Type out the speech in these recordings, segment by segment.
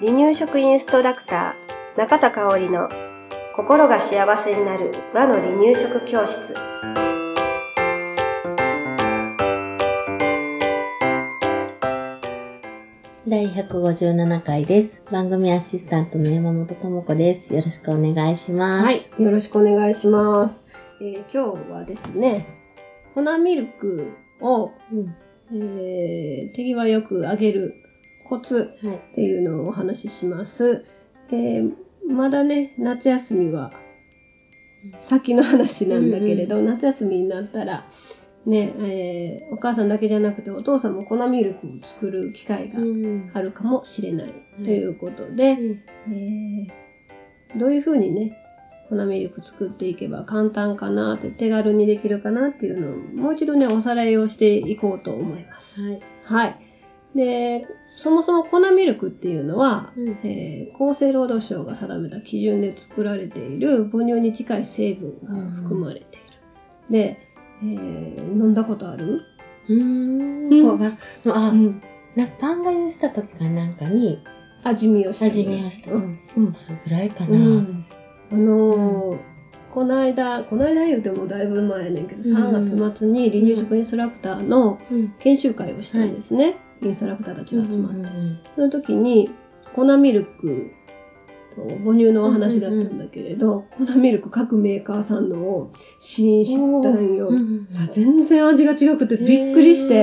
離乳食インストラクター中田香織の心が幸せになる和の離乳食教室第157回です。番組アシスタントの山本智子です。よろしくお願いします。はい、よろしくお願いします。えー今日はですね、粉ミルクを、うん。えー手際よく揚げるコツはい。っていうのをお話しします。えーまだね、夏休みは先の話なんだけれど、夏休みになったら、ね、えーお母さんだけじゃなくてお父さんも粉ミルクを作る機会がん。あるかもしれないうんということで、うんえーどういうふうにね、粉ミルク作っていけば簡単かなって、手軽にできるかなっていうのを、もう一度ね、おさらいをしていこうと思います。はい。はい。で、そもそも粉ミルクっていうのは、うんえー厚生労働省が定めた基準で作られている母乳に近い成分が含まれている。で、えー飲んだことある？うーん。こうが、あ、ん。なんかパンがゆした時かなんかに、味見をして味見をした。ううんん。うん。ぐらいかうな。ん。あのーこの間、この間言うてもだいぶ前やねんけど、うん3月末に離乳食インストラクターのうん。研修会をしたんですね。インストラクターたちが集まって。うんその時に粉ミルクと母乳のお話だったんだけれど、粉ミルク各メーカーさんのを試飲したんよ。うん。全然味が違くてびっくりして、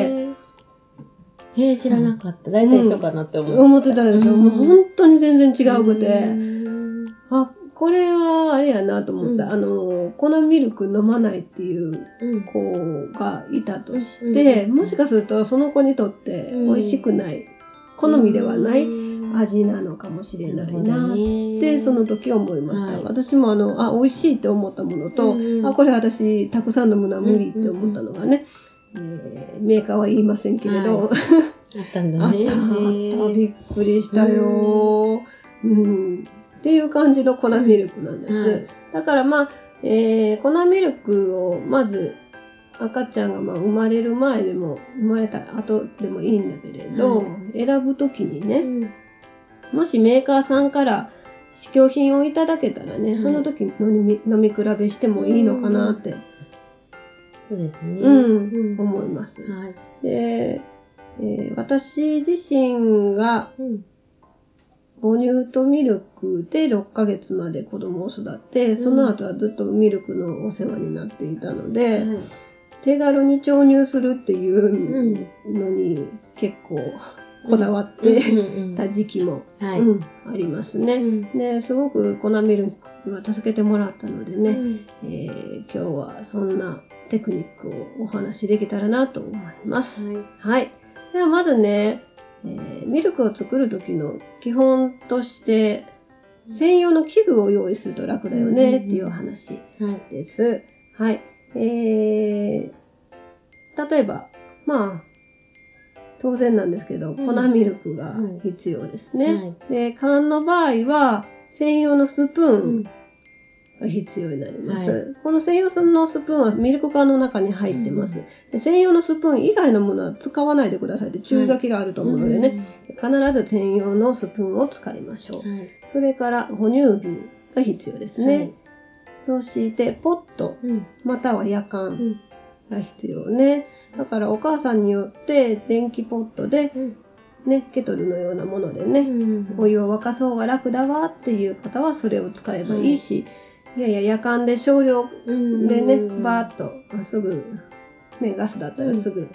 へー。知らなかった。大体一緒かなって思って。思ってたでしょ。もう本当に全然違うくうて、これはあれやなと思った。うん。あの、粉ミルク飲まないっていううん。子がいたとしうんて、うん。もしかするとその子にとって美味しくない、好みではない味なのかもしれないなってその時思いました、はい。私もあのあ美味しいって思ったものと、うんあこれ私たくさん飲むのは無理って思ったのがね、えーメーカーは言いませんけれど、あったんあだね。ったあった。びっくりしたよ、うんっていう感じの粉ミルクなんです、はいだからまあ、えー粉ミルクをまず赤ちゃんがまあ生まれる前でも生まれた後でもいいんだけれど、はい選ぶ時にね、うんもしメーカーさんから試供品をいただけたらね、はいその時飲み飲み比べしてもいいのかなって、そうですね。うんうん思います。はい。で、えー私自身がうん。母乳とミルクで6ヶ月まで子供を育って、その後はずっとミルクのお世話になっていたので、はい手軽に調乳するっていうのに結構こだわってうんた時期も、ありますね。うんですごく粉ミルクは助けてもらったのでね、うんえー今日はそんなテクニックをお話しできたらなと思います。はい。はい。ではまずね、えーミルクを作る時の基本として専用の器具を用意すると楽だよねっていうお話はい。です。はい。えー、例えば、まあ、当然なんですけど、ん粉ミルクが必要ですね。はいで、缶の場合は、専用のスプーうんンが必要になります。はこの専用のスプーンはミルク缶の中に入ってます。で専用のスプーン以外のものは使わないでくださいって注意書きがあると思うのでね、必ず専用のスプーンを使いましょう。はい。それから、哺乳瓶が必要ですね。そして、ポット、うん。または夜う間ん。が必要ね。だから、お母さんによって、電気ポットで、うん。ね、ケトルのようなものでね、お湯を沸かそうが楽だわっていう方はそれを使えばいいし、いやいや、夜間で少量うんでね、バーッと、あすぐ、ね、ガスだったらすぐ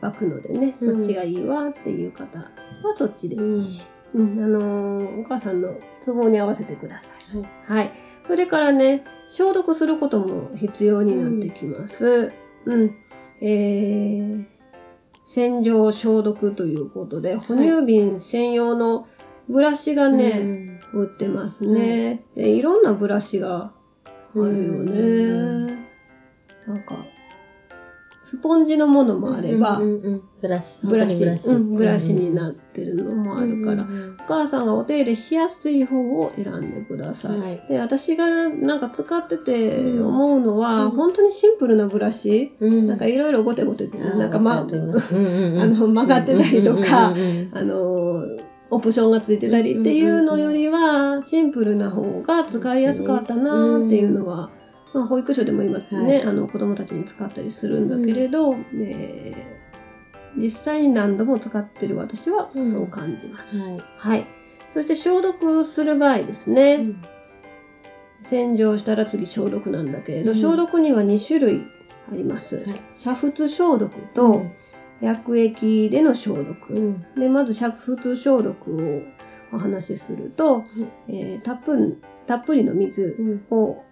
沸くのでね、うんそっちがいいわっていう方はそっちでいいし、うんあのーお母さんの都合に合わせてください。はい。はい。それからね、消毒することも必要になってきます。うん。えー、洗浄消毒ということで、哺乳瓶専用のブラシがね、売ってますね、で。いろんなブラシがあるよね。うん。なんか、スポンジのものもあれば、うんうんうんブラシ。ブラシ。うん、ブラシにっなってるのもあるから、うんうんお母さんがお手入れしやすい方を選んでください。はい。で私がなんか使ってて思うのは、うん。本当にシンプルなブラシ、うん。なんかいろいろゴテゴテ、なんかまあ の曲がってたりとかあのオプションがついてたりっていうのよりは、シンプルな方が使いやすかったなっていうのは、まあ、保育所でも今ね、はいあの子供たちに使ったりするんだけれど、えー実際に何度も使ってる私はうんそう感じます。はい。はい。そして消毒する場合ですね。洗浄したら次消毒なんだけれど、うん消毒には2種類あります。はい煮沸消毒と薬液での消毒。うん。で、まず煮沸消毒をお話しすると、えーたっぷり、たっぷりの水うん。を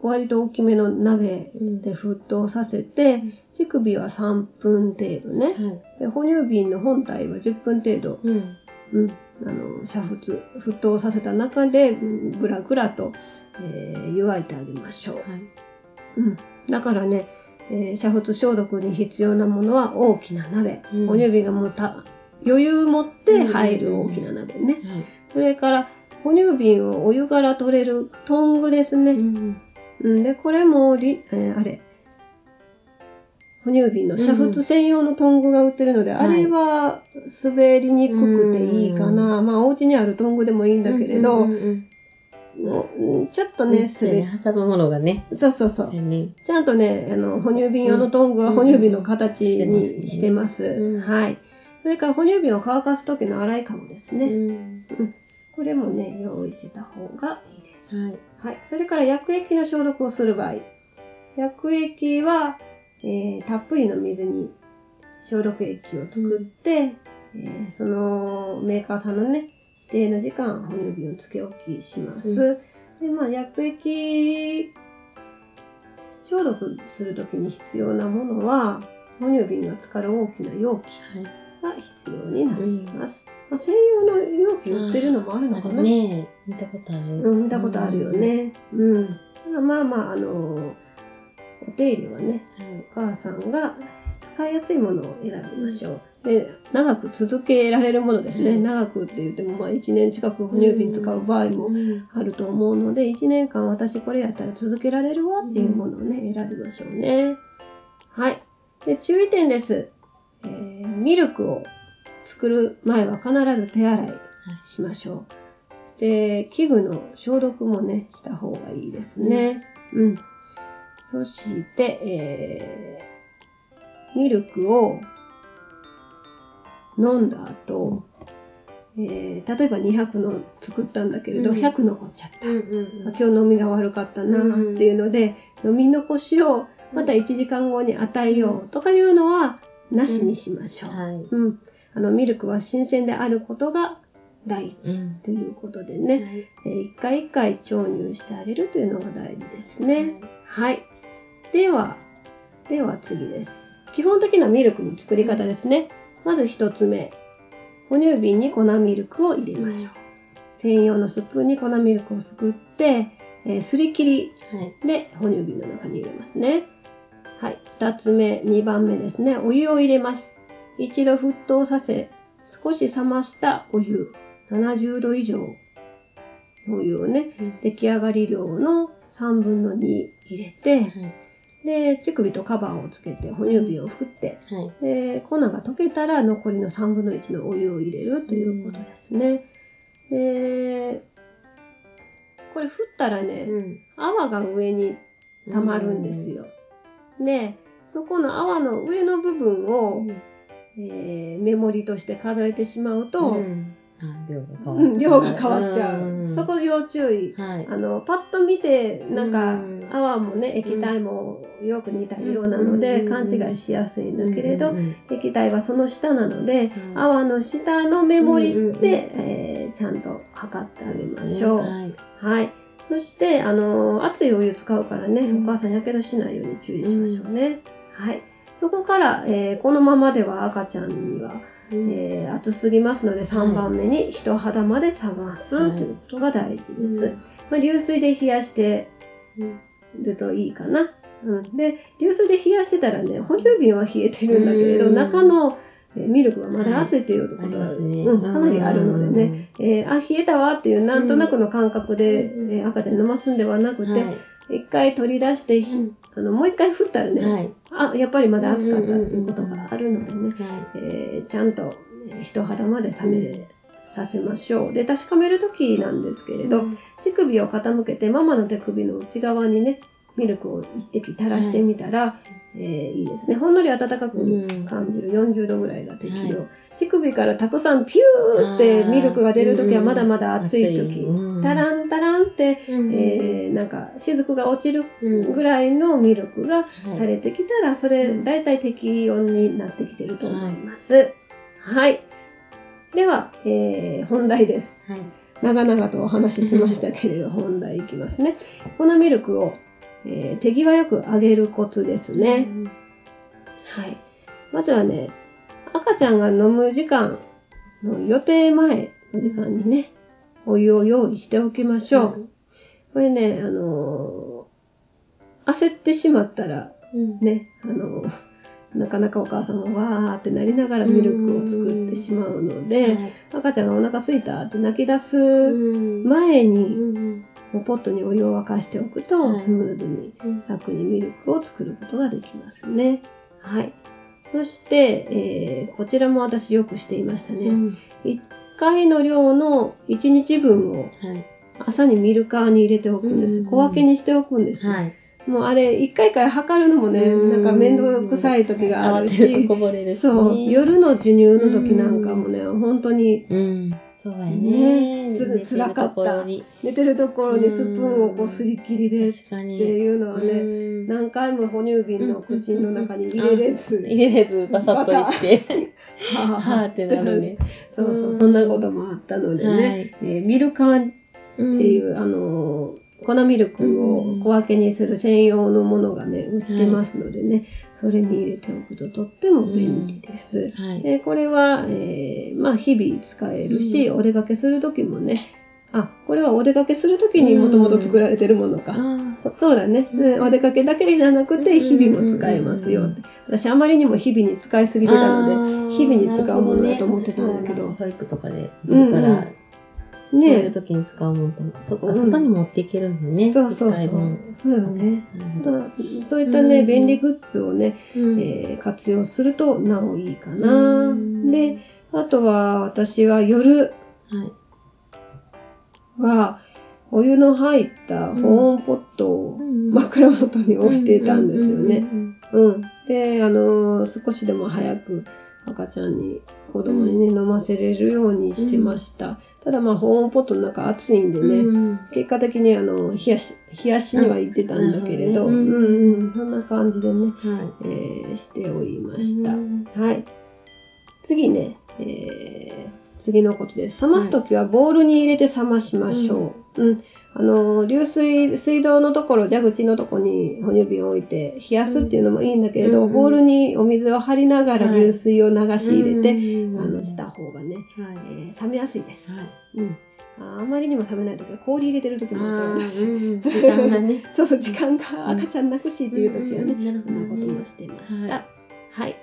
割と大きめの鍋うん。で沸騰させて、乳首は3分程度ね。はい。で哺乳瓶の本体は10分程度、うん。うん、あの、煮沸、沸騰させた中で、うんぐらぐらと、えー湯がいてあげましょう。はい。うん。だからね、えー煮沸消毒に必要なものは大きな鍋。うん哺乳瓶がもうた余裕持って入る大きな鍋ね。はい。それから、哺乳瓶をお湯から取れるトングですね。うん。うん、で、これもり、えーあれ、哺乳瓶の煮沸専用のトングが売ってるので、んあれは滑りにくくていいかな。まあ、お家にあるトングでもいいんだけれど、うんうんうんうんちょっとうんね、滑り、挟むものがね。そうそうそう。ね。ちゃんとね、あの、哺乳瓶用のトングはうん哺乳瓶の形にしてます。うんはい。それから哺乳瓶を乾かす時の洗い籠ですね。うん。これもね、用意してた方がいいです。はい。はい。それから薬液の消毒をする場合。薬液は、えーたっぷりの水に消毒液を作って、えーそのメーカーさんのね、指定の時間、哺乳瓶をつけ置きします。うで、まあ、薬液消毒するときに必要なものは、哺乳瓶が浸かる大きな容器はい。が必要になります。まあ、専用の容器売ってるのもあるのかあなれね、見たことある。うん、見たことあるよね。うん。だからまあまあ、あの、お手入れはね、はい。お母さんが使いやすいものを選びましょう。で、長く続けられるものですね。うん長くって言っても、まあ1年近く哺乳瓶使う場合もうんあると思うので、1年間私これやったら続けられるわっていうものをね、選びましょうね。はい。で、注意点です。えーミルクを作る前は必ず手洗いしましょう。で、器具の消毒もね、した方がいいですね。うん。そして、えーミルクを飲んだ後、えー例えば200の作ったんだけれど、うん100残っちゃった。うんうんあ今日飲みが悪かったなっていうので、飲み残しをまたうん1時間後に与えようとかいうのは、なしにしましょう。はい。うん。あの、ミルクは新鮮であることが第一うんということでね、えー一回一回調乳してあげるというのが大事ですね。はい。では、では次です。基本的なミルクの作り方ですね。まず一つ目。哺乳瓶に粉ミルクを入れましょう。専用のスプーンに粉ミルクをすくって、えーすり切りはい。で哺乳瓶の中に入れますね。はい。二つ目、二番目ですね。お湯を入れます。一度沸騰させ、少し冷ましたお湯。70度以上のお湯をね、出来上がり量の3分の2入れて、はい。で、乳首とカバーをつけて哺乳瓶を振って、はい。で、粉が溶けたら残りの3分の1のお湯を入れるということですね。で、これ振ったらね、うん。泡が上に溜まるんですよ。で、そこの泡の上の部分を、えーメモリとして数えてしまうと、量が変わっちゃう。んそこ要注意。はい。あの、パッと見て、なんかうん、泡もね、液体もよく似た色なので、勘違いしやすいんだけれど、液体はその下なので、泡の下のメモリうんうんうんで、えちゃんと測ってあげましょう。はい。そして、あの、熱いお湯使うからね、お母さんやけどしないように注意しましょうね。はい。そこから、えーこのままでは赤ちゃんには、えー熱すぎますので、3番目に人肌まで冷ますはいということが大事です。うんまあ、流水で冷やしてるといいかな。うん、で流水で冷やしてたらね哺乳瓶は冷えてるんだけれど、うん。中のえーミルクがまだ熱いっていうことが、うん、かなりあるのでね、えーあ冷えたわっていうなんとなくの感覚で、うん。えー赤ちゃんに飲ますんではなくて、はい。一回取り出して、あのもう一回振ったらね、はい。あやっぱりまだ熱かったっていうことがあるのでね、はい。えーちゃんとえー人肌まで冷めさせましょう。で確かめる時なんですけれど、乳首を傾けてママの手首の内側にねミルクを一滴垂らしてみたら、えーいいですね。ほんのり温かくうん感じる。40度ぐらいが適量、は乳首からたくさんピューってミルクが出る時はまだまだ熱い時、うん。タランタランって、うんえーなんか雫が落ちるうんぐらいのミルクがはい垂れてきたらそれうん大体適温になってきてると思います。はい、では、えー本題です。はい。長々とお話ししましたけれど、本題いきますね。粉ミルクを、えー手際よく揚げるコツですね。はい。まずはね、赤ちゃんが飲む時間の予定前の時間にね、お湯を用意しておきましょう。これね、あのー焦ってしまったら、うん。ね、あのーなかなかお母さんもわーってなりながらミルクを作ってしまうので、はい赤ちゃんがお腹すいたって泣き出すうん前に、ポットにお湯を沸かしておくはいとスムーズにうん楽にミルクを作ることができますね。はい。そして、えーこちらも私よくしていましたね。うん1回の量の1日分をはい。朝にミルカーに入れておくんです。うん小分けにしておくんです。はい。もうあれ、1回から測るのもね、なんか面倒くさい時があるし そう、夜の授乳の時なんかもね、本当にうん。そうやね。ね。つ寝てる辛かった。寝てるところでスプーンをこうすり切りでっ。ていうのはね、うん。何回も哺乳瓶の口の中に入れれず、入れれずバサッといって、はあ。はーってなるね。そうそうう、ん。そんなこともあったのでね、はい。えーミルカーっっていう、あのー粉ミルクを小分けにする専用のものがね、売ってますのでね、それに入れておくととっても便利です。はい。でこれは、えーまあ日々使えるし、うん。お出かけする時もね、あ、これはお出かけする時にもともと作られてるものか。そそうだね、うんねお出かけだけじゃなくて日々も使えますよ。私あまりにも日々に使いすぎてたので、日々に使うものだと思ってたんだけど。保育とかで、うんだから、そういうね時に使うもんと思う。そっか、うん外に持っていけるのね。そうそうそう。そうよね。そういったね、うん便利グッズをね、うんえー活用するとなおいいかうな。んで、あとは私は夜はい。はお湯の入った保温ポットを枕元に置いていたんですよね。うん。で、あのー少しでも早く赤ちゃんに、子供にね、飲ませれるようにしてました。ただまあ保温ポットの中暑いんでね、うん結果的にあの、冷やし、冷やしには行ってたんだけれど、ううんうん、そんな感じでね、はい。えーしておりました。うんはい。次ね、えー次のことです。冷ますときはボウルに入れて冷ましましょう。うん。あのー、流水、水道のところ、蛇口のところに哺乳瓶を置いて冷やすっていうのもいいんだけれど、うんボウルにお水を張りながらはい流水を流し入れて、うんあの、した方がね、はい。えー冷めやすいです。はい。うん。ああまりにも冷めないときは氷入れてるときもあったあ私。ーうん時間がね。そうそう、時間が赤ちゃん泣くしっていうときはね、うんなるほどそんなこともね。してました。ははい。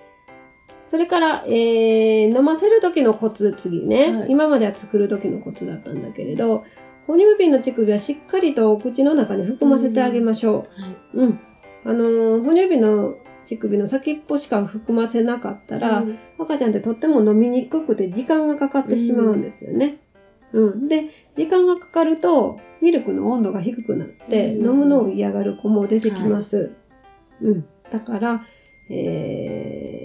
それから、えー、飲ませる時のコツ、次ね、はい今までは作る時のコツだったんだけれど、哺乳瓶の乳首はしっかりとお口の中に含ませてあげましょはい。う。うん。あのー哺乳瓶の乳首の先っぽしか含ませなかったら、うん赤ちゃんってとっても飲みにくくて時間がかかってしまうんですよね。うん。で、時間がかかると、ミルクの温度が低くなって、うん飲むのを嫌がる子も出てきます。うん。だから、えー、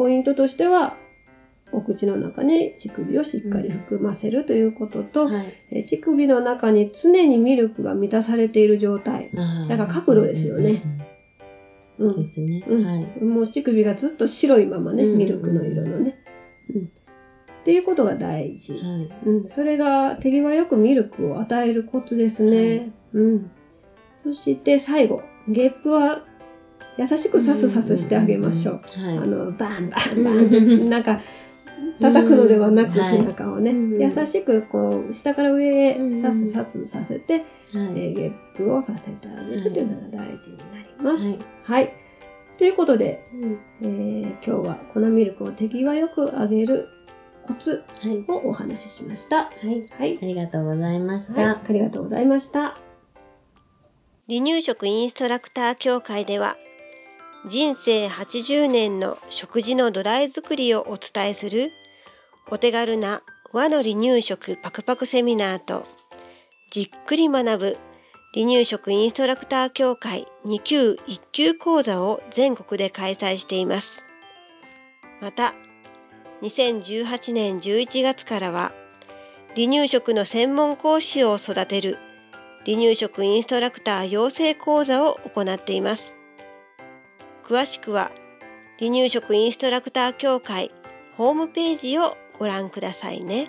ポイントとしては、お口の中に乳首をしっかり含ませるということと、はい。えー乳首の中に常にミルクが満たされている状態。だから角度ですよね。ううん。ん。ですね。うんはい。もう乳首がずっと白いままね、うんミルクの色のね。うん。っていうことが大事。はい。うん。それが手際よくミルクを与えるコツですね。うん。そして最後、ゲップは優しくサスサスしてあげましょう。はい。あの、バンバンバンなんか、叩くのではなく背中をね、うん優しくこう下から上へうんさすさすさせて、はい。えーゲップをさせてあげるというのが大事になります。はい。はい。ということで、うんえー今日は粉ミルクを手際よくあげるコツはい。をお話ししました。はい。はい。ありがとうございましはい、た。ありがとうございました。離乳食インストラクター協会では人生80年の食事の土台作りをお伝えするお手軽な和の離乳食パクパクセミナーとじっくり学ぶ離乳食インストラクター協会2級1級講座を全国で開催しています。また2018年11月からは離乳食の専門講師を育てる離乳食インストラクター養成講座を行っています。詳しくは離乳食インストラクター協会ホームページをご覧くださいね。